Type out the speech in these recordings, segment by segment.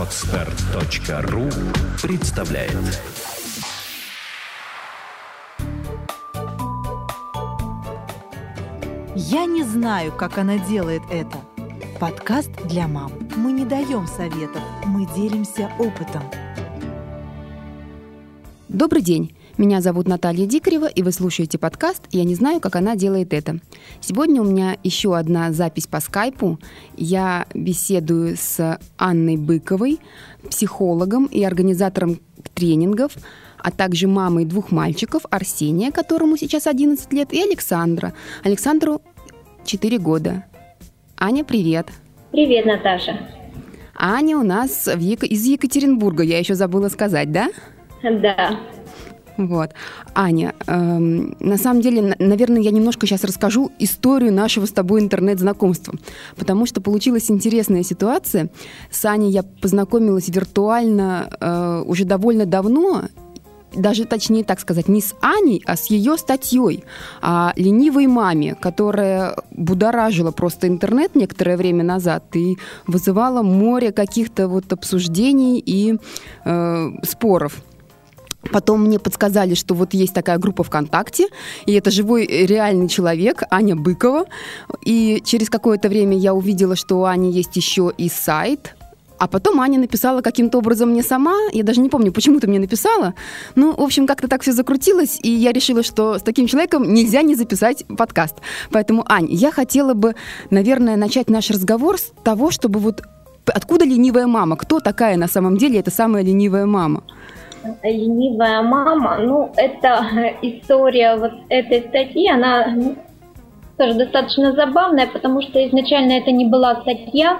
Отстар.ру представляет Я не знаю, как она делает это. Подкаст для мам. Мы не даем советов, мы делимся опытом. Добрый день. Меня зовут Наталья Дикарева, и вы слушаете подкаст «Я не знаю, как она делает это». Сегодня у меня еще одна запись по скайпу. Я беседую с Анной Быковой, психологом и организатором тренингов, а также мамой двух мальчиков, Арсения, которому сейчас 11 лет, и Александра. Александру 4 года. Аня, привет. Привет, Наташа. Аня у нас в Ек... из Екатеринбурга, я еще забыла сказать, да? Да. Вот. Аня, эм, на самом деле, наверное, я немножко сейчас расскажу историю нашего с тобой интернет-знакомства, потому что получилась интересная ситуация. С Аней я познакомилась виртуально э, уже довольно давно, даже точнее так сказать, не с Аней, а с ее статьей о ленивой маме, которая будоражила просто интернет некоторое время назад и вызывала море каких-то вот обсуждений и э, споров. Потом мне подсказали, что вот есть такая группа ВКонтакте, и это живой э, реальный человек, Аня Быкова. И через какое-то время я увидела, что у Ани есть еще и сайт, а потом Аня написала каким-то образом мне сама, я даже не помню, почему ты мне написала. Ну, в общем, как-то так все закрутилось, и я решила, что с таким человеком нельзя не записать подкаст. Поэтому, Ань, я хотела бы, наверное, начать наш разговор с того, чтобы вот откуда ленивая мама? Кто такая на самом деле эта самая ленивая мама? Ленивая мама, ну, это история вот этой статьи, она ну, тоже достаточно забавная, потому что изначально это не была статья,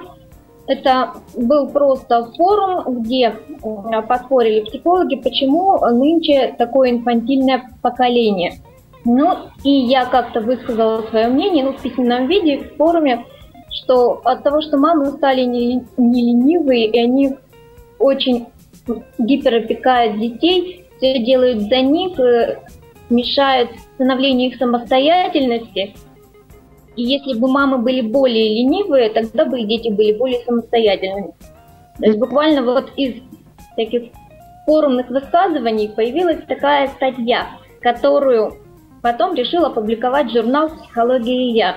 это был просто форум, где э, поспорили психологи, почему нынче такое инфантильное поколение. Ну, и я как-то высказала свое мнение, ну, в письменном виде, в форуме, что от того, что мамы стали не, не ленивые, и они очень гиперопекают детей, все делают за них, э, мешают становлению их самостоятельности. И если бы мамы были более ленивые, тогда бы и дети были более самостоятельными. То есть буквально вот из таких форумных высказываний появилась такая статья, которую потом решил опубликовать журнал «Психология и я».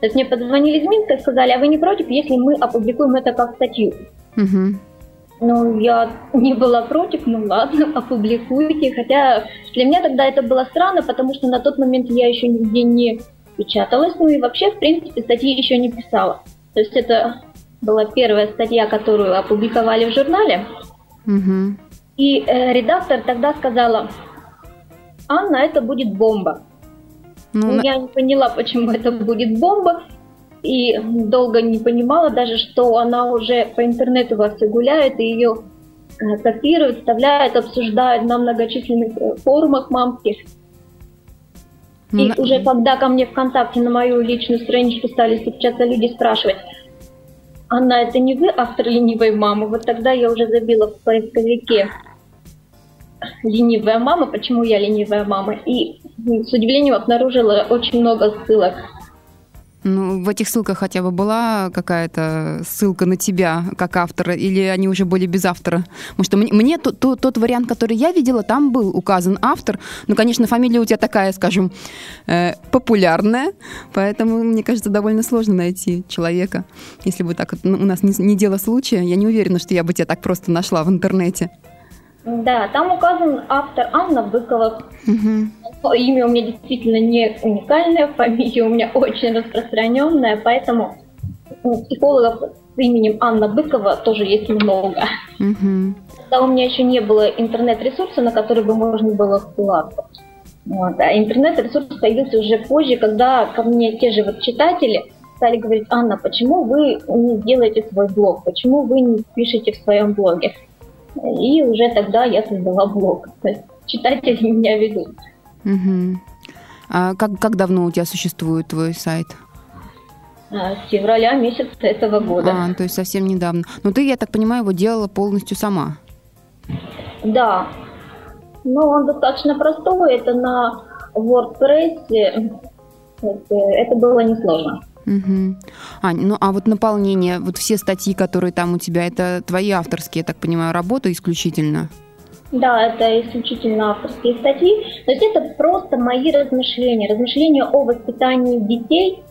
То есть мне позвонили из Минска и сказали, а вы не против, если мы опубликуем это как статью? Угу. Ну, я не была против, ну ладно, опубликуйте. Хотя для меня тогда это было странно, потому что на тот момент я еще нигде не печаталась, ну и вообще, в принципе, статьи еще не писала. То есть это была первая статья, которую опубликовали в журнале. Угу. И э, редактор тогда сказала, Анна, это будет бомба. Ну, я не поняла, почему это будет бомба и долго не понимала даже, что она уже по интернету во все гуляет, и ее э, копируют, вставляют, обсуждают на многочисленных э, форумах мамских. И на... уже когда ко мне ВКонтакте на мою личную страничку стали стучаться люди спрашивать, Анна, это не вы автор ленивой мамы? Вот тогда я уже забила в поисковике. Ленивая мама, почему я ленивая мама, и с удивлением обнаружила очень много ссылок ну, в этих ссылках хотя бы была какая-то ссылка на тебя как автора, или они уже были без автора? Потому что мне, мне тот, тот, тот вариант, который я видела, там был указан автор. Ну, конечно, фамилия у тебя такая, скажем, э, популярная, поэтому, мне кажется, довольно сложно найти человека. Если бы так ну, у нас не, не дело случая, я не уверена, что я бы тебя так просто нашла в интернете. Да, там указан автор Анна Быкова. Угу. Имя у меня действительно не уникальное, фамилия у меня очень распространенная, поэтому психологов с именем Анна Быкова тоже есть много. Угу. Тогда у меня еще не было интернет-ресурса, на который бы можно было ссылаться. Вот. А интернет-ресурс появился уже позже, когда ко мне те же вот читатели стали говорить, Анна, почему вы не делаете свой блог, почему вы не пишете в своем блоге? И уже тогда я создала блог. То есть читатели меня ведут. Угу. А как, как давно у тебя существует твой сайт? А, с февраля месяца этого года. А, то есть совсем недавно. Но ты, я так понимаю, его делала полностью сама? Да. Ну, он достаточно простой. Это на WordPress. Это было несложно. Угу. Ань, ну а вот наполнение, вот все статьи, которые там у тебя, это твои авторские, я так понимаю, работы исключительно? Да, это исключительно авторские статьи. То есть это просто мои размышления, размышления о воспитании детей,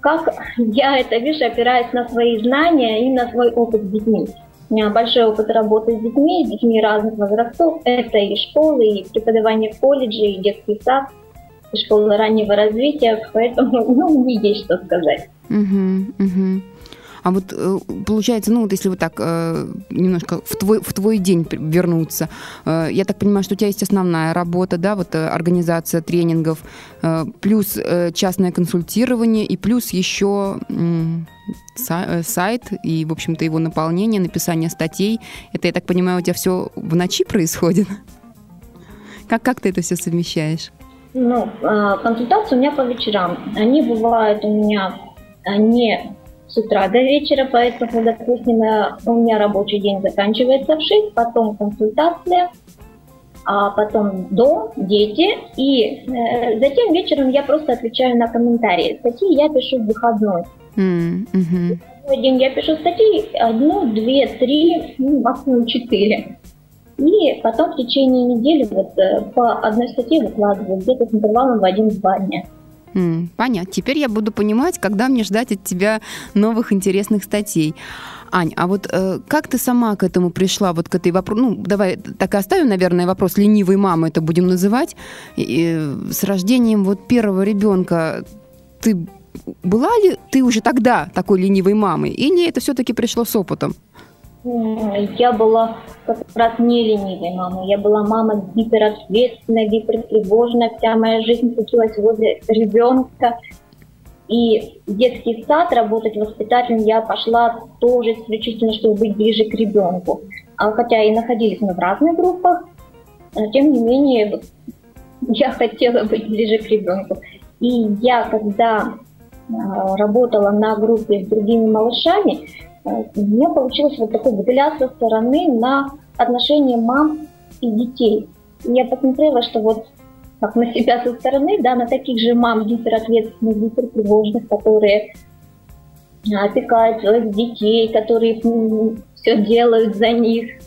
как я это вижу, опираясь на свои знания и на свой опыт с детьми. У меня большой опыт работы с детьми, с детьми разных возрастов. Это и школы, и преподавание в колледже, и детский сад, и школа раннего развития. Поэтому ну, мне есть что сказать. Угу, угу. А вот э, получается, ну вот если вот так э, немножко в твой, в твой день вернуться, э, я так понимаю, что у тебя есть основная работа, да, вот организация тренингов, плюс частное консультирование и плюс еще сайт и, в общем-то, его наполнение, написание статей. Это, я так понимаю, у тебя все в ночи происходит? Как, как ты это все совмещаешь? Ну, консультации у меня по вечерам. Они бывают у меня не с утра до вечера, поэтому, допустим, у меня рабочий день заканчивается в 6, потом консультация, а потом дом, дети, и э, затем вечером я просто отвечаю на комментарии. Статьи я пишу в выходной. Mm-hmm. В день я пишу статьи одну, две, три, ну, максимум четыре. И потом в течение недели вот э, по одной статье выкладываю, где-то с интервалом в один-два дня. Mm, понятно. Теперь я буду понимать, когда мне ждать от тебя новых интересных статей. Ань, а вот э, как ты сама к этому пришла, вот к этой вопросу? Ну, давай так и оставим, наверное, вопрос ленивой мамы, это будем называть. И, с рождением вот первого ребенка ты была ли ты уже тогда такой ленивой мамой, или это все-таки пришло с опытом? Я была как раз не ленивой мамой. Я была мама гиперответственная, гипертревожная. Вся моя жизнь случилась возле ребенка. И в детский сад работать воспитателем я пошла тоже исключительно, чтобы быть ближе к ребенку. А хотя и находились мы в разных группах, тем не менее я хотела быть ближе к ребенку. И я, когда а, работала на группе с другими малышами, у меня получилось вот такой взгляд со стороны на отношения мам и детей. И я посмотрела, что вот как на себя со стороны, да, на таких же мам гиперответственных, гипертревожных, которые опекают своих детей, которые все делают за них.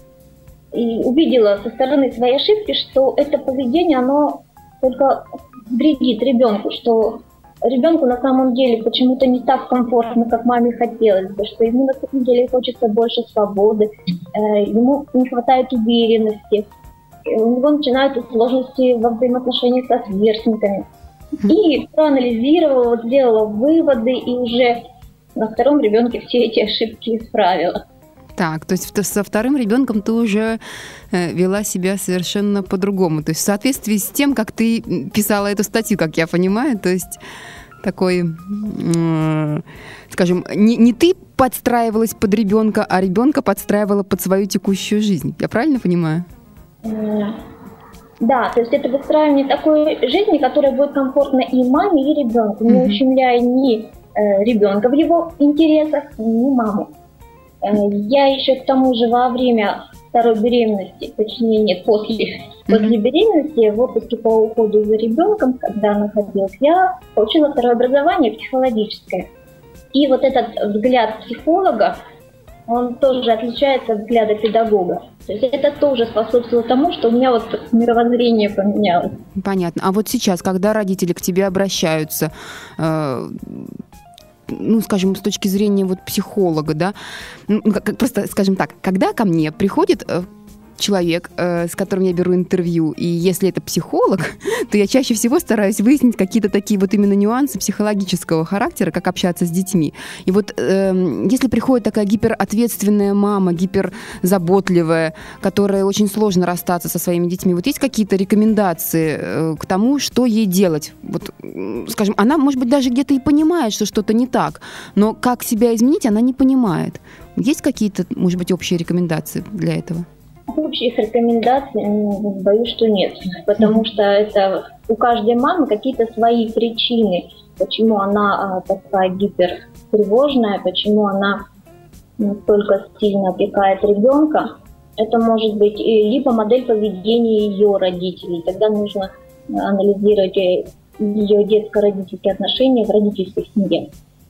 И увидела со стороны своей ошибки, что это поведение, оно только вредит ребенку, что ребенку на самом деле почему-то не так комфортно, как маме хотелось бы, что ему на самом деле хочется больше свободы, э, ему не хватает уверенности, у него начинаются сложности во взаимоотношениях со сверстниками. И проанализировала, сделала выводы и уже на втором ребенке все эти ошибки исправила. Так, то есть со вторым ребенком ты уже э, вела себя совершенно по-другому. То есть в соответствии с тем, как ты писала эту статью, как я понимаю, то есть такой, скажем, не, не ты подстраивалась под ребенка, а ребенка подстраивала под свою текущую жизнь. Я правильно понимаю? Да, то есть это выстраивание такой жизни, которая будет комфортна и маме, и ребенку, не ущемляя ни э, ребенка в его интересах, ни маму. Э, я еще к тому же во время второй беременности, точнее нет, после, после беременности, в отпуске по уходу за ребенком, когда находилась, я получила второе образование психологическое. И вот этот взгляд психолога, он тоже отличается от взгляда педагога. То есть это тоже способствовало тому, что у меня вот мировоззрение поменялось. Понятно. А вот сейчас, когда родители к тебе обращаются, э, ну, скажем, с точки зрения вот психолога, да, ну, как, просто, скажем так, когда ко мне приходит э, человек, э, с которым я беру интервью, и если это психолог, то я чаще всего стараюсь выяснить какие-то такие вот именно нюансы психологического характера, как общаться с детьми. И вот э, если приходит такая гиперответственная мама, гиперзаботливая, которая очень сложно расстаться со своими детьми, вот есть какие-то рекомендации э, к тому, что ей делать? Вот, скажем, она, может быть, даже где-то и понимает, что что-то не так, но как себя изменить, она не понимает. Есть какие-то, может быть, общие рекомендации для этого? Общих рекомендаций, боюсь, что нет, потому что это у каждой мамы какие-то свои причины, почему она а, такая гипертревожная, почему она настолько сильно опекает ребенка. Это может быть либо модель поведения ее родителей, тогда нужно анализировать, э, ее детско-родительские отношения в родительской семье.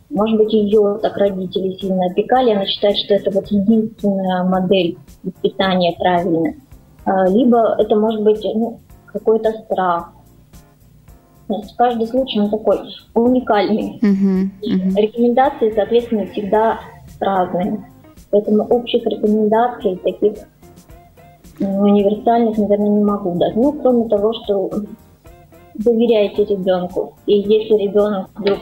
Может быть, ее так родители сильно опекали, она считает, что это вот единственная модель воспитания правильная. А, либо это может быть ну, какой-то страх. То есть каждый случай он такой уникальный. Uh-huh, uh-huh. Рекомендации, соответственно, всегда разные. Поэтому общих рекомендаций таких универсальных, наверное, не могу дать. Ну, кроме того, что доверяйте ребенку. И если ребенок вдруг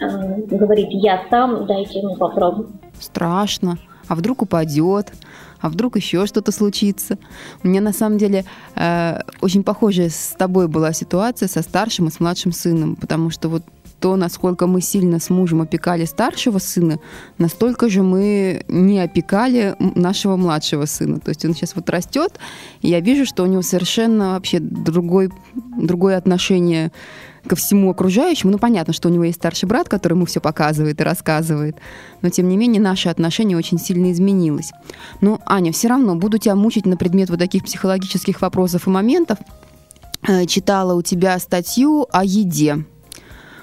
э, говорит, я сам, дайте ему попробовать. Страшно. А вдруг упадет? А вдруг еще что-то случится? У меня на самом деле э, очень похожая с тобой была ситуация со старшим и с младшим сыном, потому что вот то, насколько мы сильно с мужем опекали старшего сына, настолько же мы не опекали нашего младшего сына. То есть он сейчас вот растет, и я вижу, что у него совершенно вообще другой, другое отношение ко всему окружающему. Ну, понятно, что у него есть старший брат, который ему все показывает и рассказывает, но, тем не менее, наше отношение очень сильно изменилось. Но, Аня, все равно буду тебя мучить на предмет вот таких психологических вопросов и моментов. Э, читала у тебя статью о еде.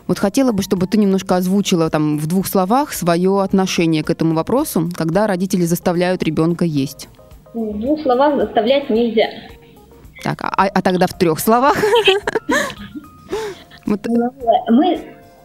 Вот хотела бы, чтобы ты немножко озвучила там в двух словах свое отношение к этому вопросу, когда родители заставляют ребенка есть. В двух словах заставлять нельзя. Так, а, а тогда в трех словах? Ну, мы,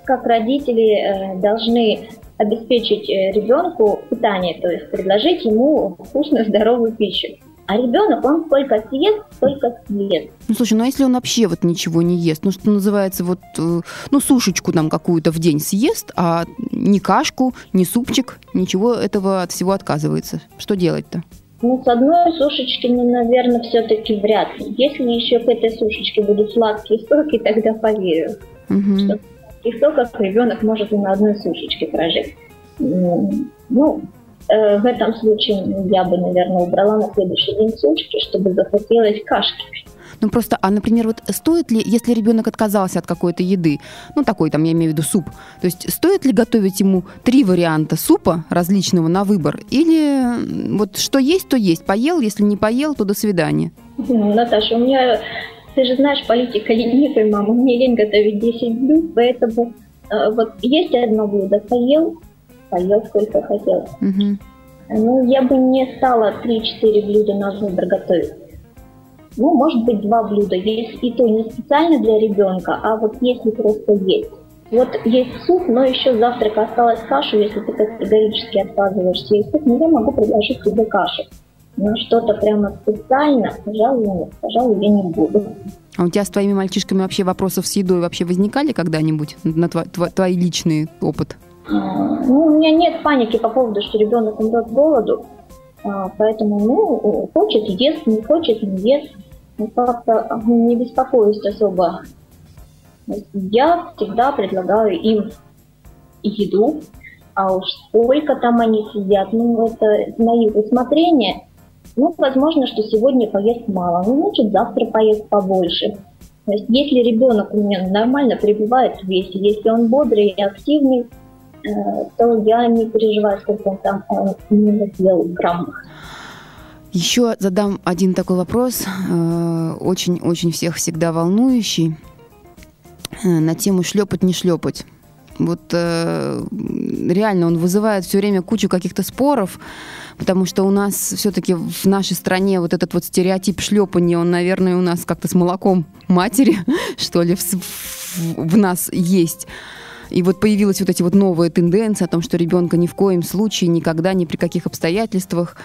как родители, э, должны обеспечить э, ребенку питание, то есть предложить ему вкусную, здоровую пищу. А ребенок, он сколько съест, столько съест. Ну, слушай, ну а если он вообще вот ничего не ест, ну, что называется, вот, э, ну, сушечку нам какую-то в день съест, а ни кашку, ни супчик, ничего этого от всего отказывается. Что делать-то? Ну, с одной сушечки, ну, наверное, все-таки вряд ли. Если еще к этой сушечке будут сладкие соки, тогда поверю, угу. что сладких соков ребенок может и на одной сушечке прожить. Ну, Э, в этом случае я бы, наверное, убрала на следующий день сушки, чтобы захотелось кашки. Ну просто, а, например, вот стоит ли, если ребенок отказался от какой-то еды, ну такой там, я имею в виду суп, то есть стоит ли готовить ему три варианта супа различного на выбор? Или вот что есть, то есть, поел, если не поел, то до свидания? Наташа, у меня, ты же знаешь, политика ленивой мама, мне лень готовить 10 блюд, поэтому э, вот есть одно блюдо, поел, поел сколько хотел. Угу. Ну, я бы не стала 3-4 блюда на выбор готовить. Ну, может быть, два блюда. Есть и то не специально для ребенка, а вот если просто есть. Вот есть суп, но еще завтрак осталась кашу, если ты категорически отказываешься есть суп, ну, я могу предложить тебе кашу. Но что-то прямо специально, пожалуй, нет, пожалуй, я не буду. А у тебя с твоими мальчишками вообще вопросов с едой вообще возникали когда-нибудь? На твой, твой, твой личный опыт? Ну, у меня нет паники по поводу, что ребенок умрет с голоду. А, поэтому, ну, хочет ест, не хочет не ест. Ну, как-то не беспокоюсь особо. Я всегда предлагаю им еду, а уж сколько там они сидят, ну, это на их усмотрение. Ну, возможно, что сегодня поест мало, ну, значит, завтра поест побольше. То есть, если ребенок у меня нормально пребывает в весе, если он бодрый и активный, Э, то я не переживаю, сколько он там именно съел граммах. Еще задам один такой вопрос, очень-очень всех всегда волнующий, э, на тему шлепать, не шлепать. Вот э, реально он вызывает все время кучу каких-то споров, потому что у нас все-таки в нашей стране вот этот вот стереотип шлепания, он, наверное, у нас как-то с молоком матери, что ли, в, в, в нас есть. И вот появилась вот эти вот новые тенденции о том, что ребенка ни в коем случае, никогда, ни при каких обстоятельствах.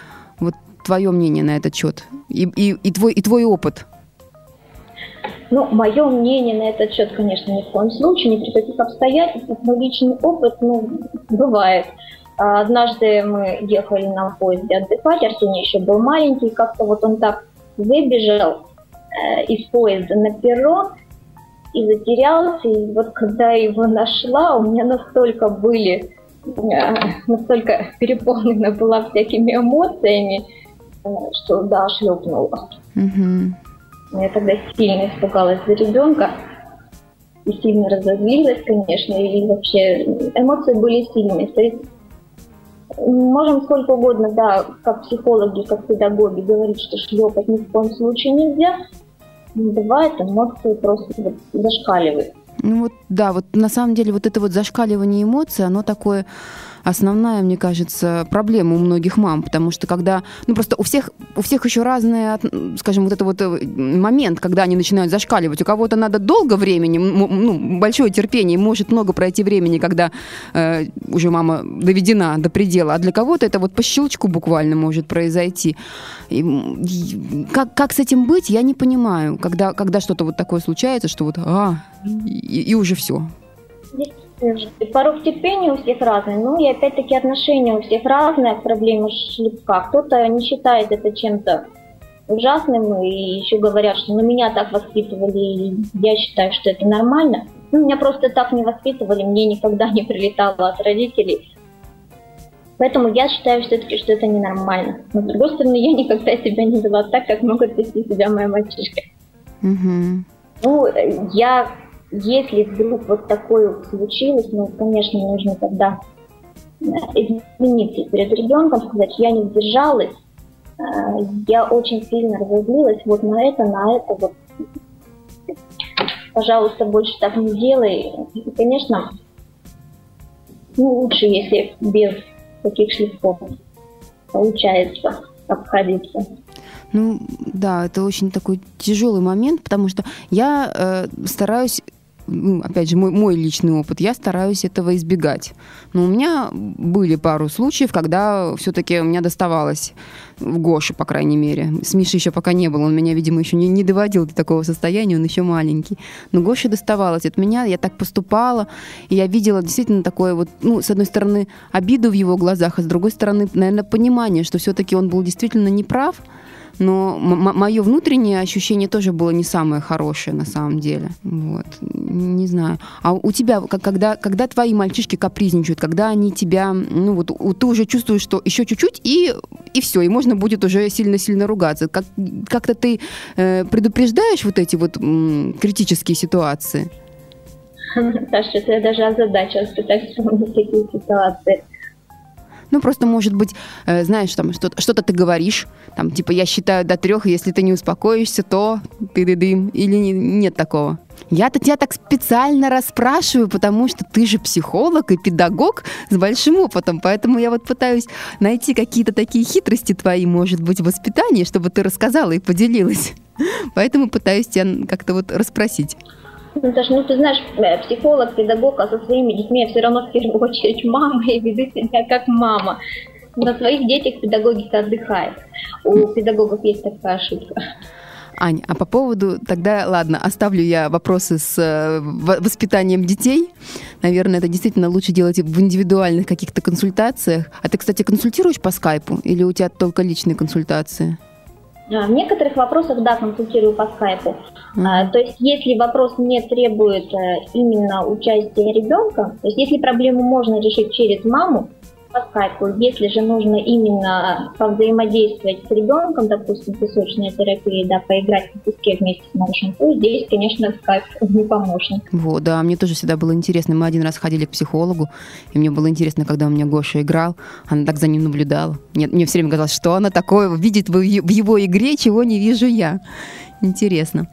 Вот твое мнение на этот счет и, и, и, твой, и твой опыт. Ну, мое мнение на этот счет, конечно, ни в коем случае, ни при каких обстоятельствах, но личный опыт, ну, бывает. А, однажды мы ехали на поезде отдыхать, Арсений еще был маленький, как-то вот он так выбежал э, из поезда на перрон, и затерялся. И вот когда я его нашла, у меня настолько были, настолько переполнена была всякими эмоциями, э, что да, шлепнула. Угу. Я тогда сильно испугалась за ребенка и сильно разозлилась, конечно, и вообще эмоции были сильные. То есть можем сколько угодно, да, как психологи, как педагоги говорить, что шлепать ни в коем случае нельзя, бывает, эмоции просто вот зашкаливают. Ну вот, да, вот на самом деле вот это вот зашкаливание эмоций, оно такое основная, мне кажется, проблема у многих мам, потому что когда, ну просто у всех, у всех еще разные, скажем, вот это вот э, момент, когда они начинают зашкаливать. У кого-то надо долго времени, ну, большое терпение, может много пройти времени, когда э, уже мама доведена до предела, а для кого-то это вот по щелчку буквально может произойти. И, и, как, как с этим быть, я не понимаю, когда, когда что-то вот такое случается, что вот, а, и, и уже все. Порог терпения у всех разный, ну и опять-таки отношения у всех разные к проблеме шлепка. Кто-то не считает это чем-то ужасным и еще говорят, что ну, меня так воспитывали, и я считаю, что это нормально. Ну, меня просто так не воспитывали, мне никогда не прилетало от родителей. Поэтому я считаю все-таки, что это ненормально. Но с другой стороны, я никогда себя не вела так, как могут вести себя моя мальчишка. Угу. Ну, я если вдруг вот такое случилось, ну, конечно, нужно тогда э, извиниться перед ребенком, сказать, я не сдержалась, э, я очень сильно разозлилась вот на это, на это, вот, пожалуйста, больше так не делай. И, конечно, ну, лучше, если без таких шлифов получается обходиться. Ну, да, это очень такой тяжелый момент, потому что я э, стараюсь ну, опять же, мой, мой личный опыт, я стараюсь этого избегать. Но у меня были пару случаев, когда все-таки у меня доставалось в Гоше, по крайней мере. С Мишей еще пока не было, он меня, видимо, еще не, не доводил до такого состояния, он еще маленький. Но Гоше доставалось от меня, я так поступала, и я видела действительно такое вот, ну, с одной стороны, обиду в его глазах, а с другой стороны, наверное, понимание, что все-таки он был действительно неправ, но мое внутреннее ощущение тоже было не самое хорошее на самом деле. Вот. Не знаю. А у тебя, когда, когда твои мальчишки капризничают, когда они тебя, ну вот ты уже чувствуешь, что еще чуть-чуть, и, и все, и можно будет уже сильно-сильно ругаться. Как, как-то ты э, предупреждаешь вот эти вот м, критические ситуации? Саша, я даже озадачилась пытаюсь вспомнить такие ситуации. Ну, просто, может быть, э, знаешь, там что-то, что-то ты говоришь, там, типа, я считаю до трех, если ты не успокоишься, то ты ды дым или не, нет такого? Я-то тебя так специально расспрашиваю, потому что ты же психолог и педагог с большим опытом, поэтому я вот пытаюсь найти какие-то такие хитрости твои, может быть, в воспитании, чтобы ты рассказала и поделилась. Поэтому пытаюсь тебя как-то вот расспросить. Ну, даже, ну, ты знаешь, э, психолог, педагог, а со своими детьми я все равно в первую очередь мама и веду себя как мама. На своих детях педагогика отдыхает. У педагогов есть такая ошибка. Ань, а по поводу, тогда, ладно, оставлю я вопросы с э, воспитанием детей. Наверное, это действительно лучше делать в индивидуальных каких-то консультациях. А ты, кстати, консультируешь по скайпу или у тебя только личные консультации? А, в некоторых вопросах, да, консультирую по скайпу. Mm-hmm. То есть, если вопрос не требует э, именно участия ребенка, то есть, если проблему можно решить через маму, по скайпу. Если же нужно именно повзаимодействовать с ребенком, допустим, песочная терапия, да, поиграть в песке вместе с малышом, то здесь, конечно, скайп не помощник. Вот, да, мне тоже всегда было интересно. Мы один раз ходили к психологу, и мне было интересно, когда у меня Гоша играл, она так за ним наблюдала. Мне, мне все время казалось, что она такое видит в его игре, чего не вижу я. Интересно.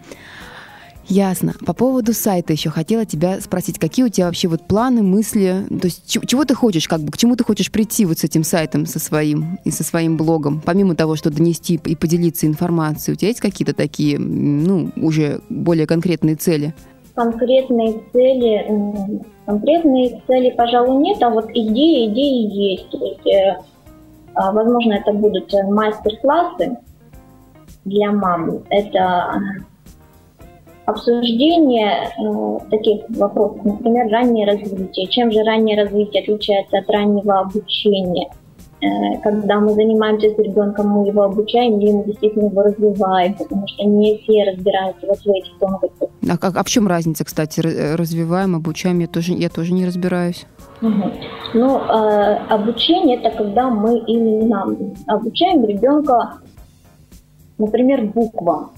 Ясно. По поводу сайта еще хотела тебя спросить, какие у тебя вообще вот планы, мысли, то есть чего ты хочешь, как бы, к чему ты хочешь прийти вот с этим сайтом, со своим и со своим блогом, помимо того, что донести и поделиться информацией, у тебя есть какие-то такие, ну, уже более конкретные цели? Конкретные цели, конкретные цели, пожалуй, нет, а вот идеи, идеи есть. То есть, э, а, возможно, это будут мастер-классы для мам. Это обсуждение э, таких вопросов, например, раннее развитие. Чем же раннее развитие отличается от раннего обучения? Э, когда мы занимаемся с ребенком, мы его обучаем или мы действительно его развиваем, потому что не все разбираются вот в этих тонкостях. А, как, а в чем разница, кстати, развиваем, обучаем? Я тоже, я тоже не разбираюсь. Угу. Ну, э, обучение это когда мы именно обучаем ребенка, например, буквам.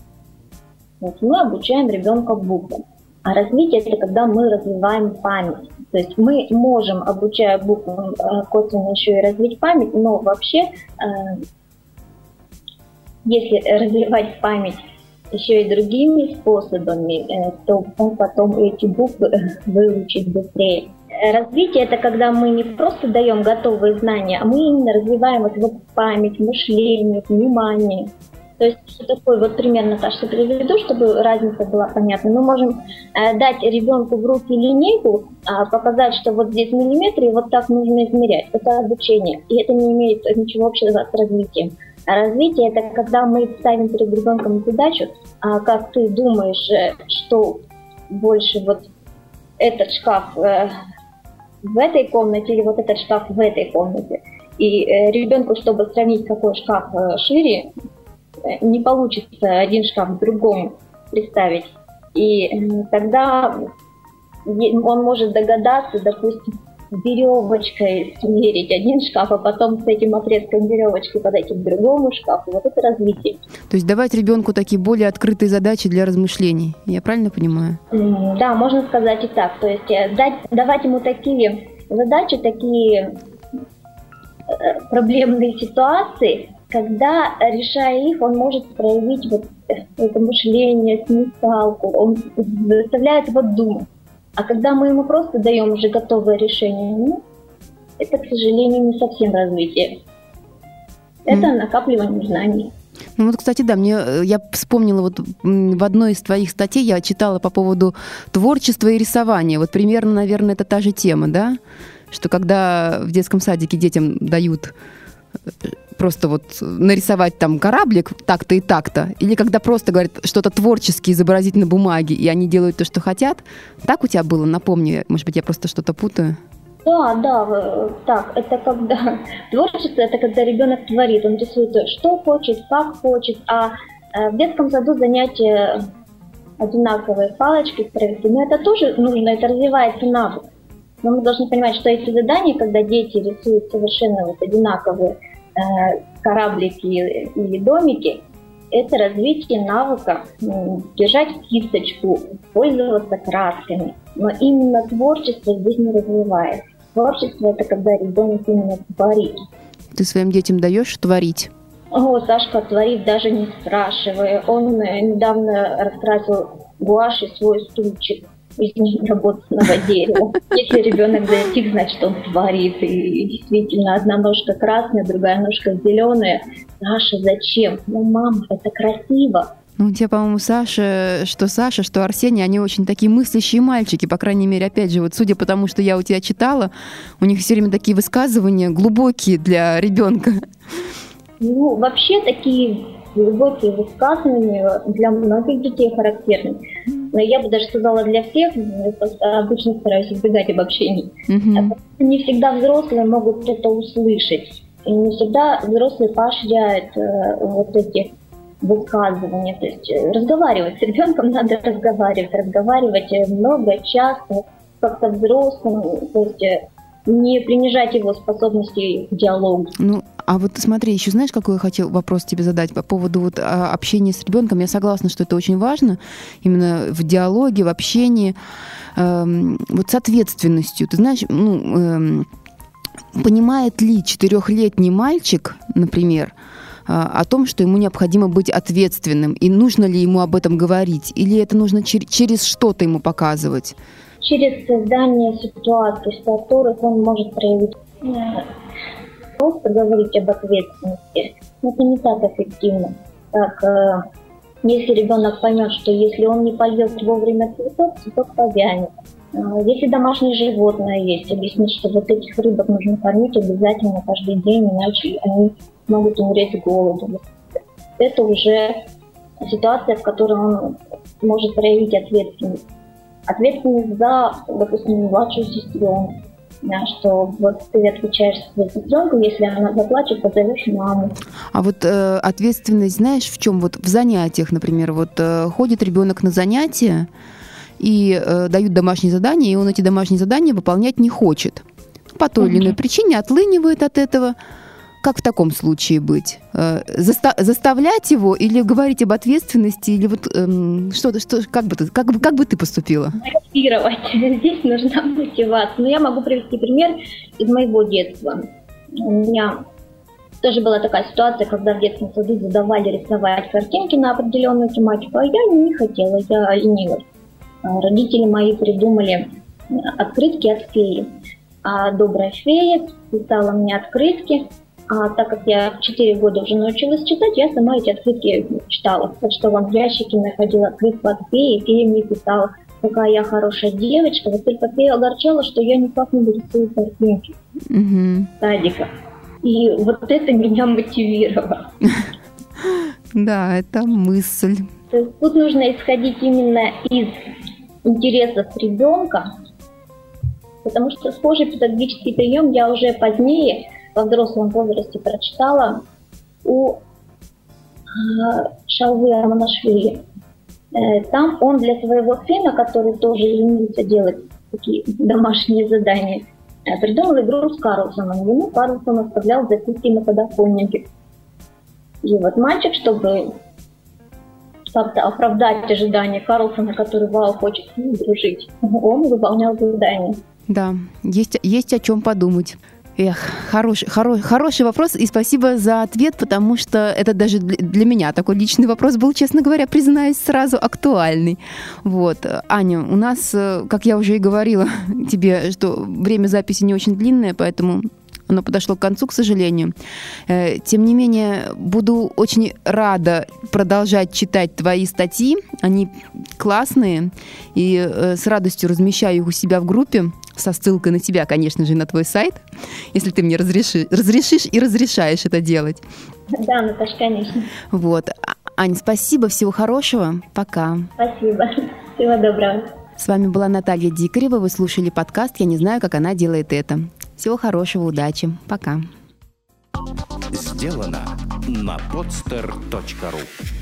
Вот мы обучаем ребенка буквам. А развитие – это когда мы развиваем память. То есть мы можем, обучая буквам, э, косвенно еще и развить память, но вообще, э, если развивать память еще и другими способами, э, то он потом эти буквы выучит быстрее. Развитие – это когда мы не просто даем готовые знания, а мы именно развиваем вот его память, мышление, внимание. То есть что такое, вот примерно так, что приведу, чтобы разница была понятна. Мы можем э, дать ребенку в руки линейку, э, показать, что вот здесь миллиметры, и вот так нужно измерять. Это обучение, и это не имеет ничего общего с развитием. А развитие – это когда мы ставим перед ребенком задачу, а как ты думаешь, э, что больше вот этот шкаф э, в этой комнате или вот этот шкаф в этой комнате. И э, ребенку, чтобы сравнить, какой шкаф шире, не получится один шкаф к другому представить. И тогда он может догадаться, допустим, веревочкой смерить один шкаф, а потом с этим отрезком веревочки подойти к другому шкафу. Вот это развитие. То есть давать ребенку такие более открытые задачи для размышлений. Я правильно понимаю? Да, можно сказать и так. То есть э, дать, давать ему такие задачи, такие э, проблемные ситуации, когда, решая их, он может проявить вот это мышление, смекалку, он заставляет его думать. А когда мы ему просто даем уже готовое решение, ну, это, к сожалению, не совсем развитие. Это mm. накапливание знаний. Ну вот, кстати, да, мне э, я вспомнила вот в одной из твоих статей я читала по поводу творчества и рисования. Вот примерно, наверное, это та же тема, да? Что когда в детском садике детям дают просто вот нарисовать там кораблик так-то и так-то, или когда просто говорят что-то творчески изобразить на бумаге, и они делают то, что хотят. Так у тебя было? Напомни, может быть, я просто что-то путаю. Да, да, так, это когда творчество, это когда ребенок творит, он рисует, что хочет, как хочет, а э, в детском саду занятия одинаковые палочки провести, но это тоже нужно, это развивается навык. Но мы должны понимать, что эти задания, когда дети рисуют совершенно вот одинаковые Э, кораблики или домики, это развитие навыка держать кисточку, пользоваться красками. Но именно творчество здесь не развивается. Творчество это когда ребенок именно творит. Ты своим детям даешь творить? О, Сашка творит даже не спрашивая. Он э, недавно раскрасил гуаши свой стульчик из необработанного дерева. Если ребенок достиг, значит он творит. И действительно, одна ножка красная, другая ножка зеленая. Саша, зачем? Ну, мам, это красиво. Ну, у тебя, по-моему, Саша, что Саша, что Арсений, они очень такие мыслящие мальчики, по крайней мере, опять же, вот судя по тому, что я у тебя читала, у них все время такие высказывания глубокие для ребенка. Ну, вообще такие глубокие высказывания для многих детей характерны. Но я бы даже сказала для всех, обычно стараюсь избегать обобщений. Mm-hmm. Не всегда взрослые могут это услышать. И не всегда взрослые поощряют э, вот эти высказывания. То есть э, разговаривать с ребенком надо разговаривать, разговаривать э, много, часто, как-то взрослым. То есть э, не принижать его способности к диалогу. Ну, а вот смотри, еще знаешь, какой я хотел вопрос тебе задать по поводу вот а, общения с ребенком? Я согласна, что это очень важно, именно в диалоге, в общении, эм, вот с ответственностью. Ты знаешь, ну, эм, понимает ли четырехлетний мальчик, например, э, о том, что ему необходимо быть ответственным, и нужно ли ему об этом говорить, или это нужно чер- через что-то ему показывать? Через создание ситуаций, в которых он может проявить просто говорить об ответственности, это не так эффективно. Так, э, если ребенок поймет, что если он не польет вовремя цветок, цветок повянет. Э, если домашнее животное есть, объяснить, что вот этих рыбок нужно кормить обязательно каждый день, иначе они могут умереть с голоду. Это уже ситуация, в которой он может проявить ответственность. Ответственность за, допустим, младшую сестру, да, что вот ты отвечаешь за сестренку, если она заплачет, позовешь маму. А вот э, ответственность, знаешь, в чем? Вот в занятиях, например, вот э, ходит ребенок на занятия и э, дают домашние задания, и он эти домашние задания выполнять не хочет. По той или иной причине отлынивает от этого. Как в таком случае быть? Э, заста- заставлять его или говорить об ответственности, или вот эм, что-то, что, как бы ты, как бы, как бы ты поступила? Мотивировать. Здесь нужна мотивация. Но я могу привести пример из моего детства. У меня тоже была такая ситуация, когда в детском саду задавали рисовать картинки на определенную тематику, а я не хотела, я ленилась. А родители мои придумали открытки от феи. А добрая фея писала мне открытки, а так как я 4 года уже научилась читать, я сама эти открытки читала. Так что вам в ящике находила открытку от феи, и фея мне писала, какая я хорошая девочка. Вот только фея огорчала, что я никак не рисую картинки. Угу. Садика. И вот это меня мотивировало. Да, это мысль. То есть тут нужно исходить именно из интересов ребенка, потому что схожий педагогический прием я уже позднее, во взрослом возрасте, прочитала у э, Шалвы Арманашвили. Э, там он для своего сына, который тоже ленился делать такие домашние задания, э, придумал игру с Карлсоном. Ему Карлсон оставлял записки на подоконнике. И вот мальчик, чтобы как-то оправдать ожидания Карлсона, который вау хочет с ним дружить, он выполнял задание. Да, есть, есть о чем подумать. Эх, хороший, хороший, хороший вопрос, и спасибо за ответ, потому что это даже для меня такой личный вопрос был, честно говоря, признаюсь, сразу актуальный. Вот. Аня, у нас, э, как я уже и говорила тебе, что время записи не очень длинное, поэтому оно подошло к концу, к сожалению. Э, тем не менее, буду очень рада продолжать читать твои статьи. Они классные, и э, с радостью размещаю их у себя в группе со ссылкой на тебя, конечно же, и на твой сайт, если ты мне разрешишь, разрешишь и разрешаешь это делать. Да, Наташа, конечно. Вот. А, Ань, спасибо, всего хорошего. Пока. Спасибо. Всего доброго. С вами была Наталья Дикарева. Вы слушали подкаст «Я не знаю, как она делает это». Всего хорошего, удачи. Пока. Сделано на podster.ru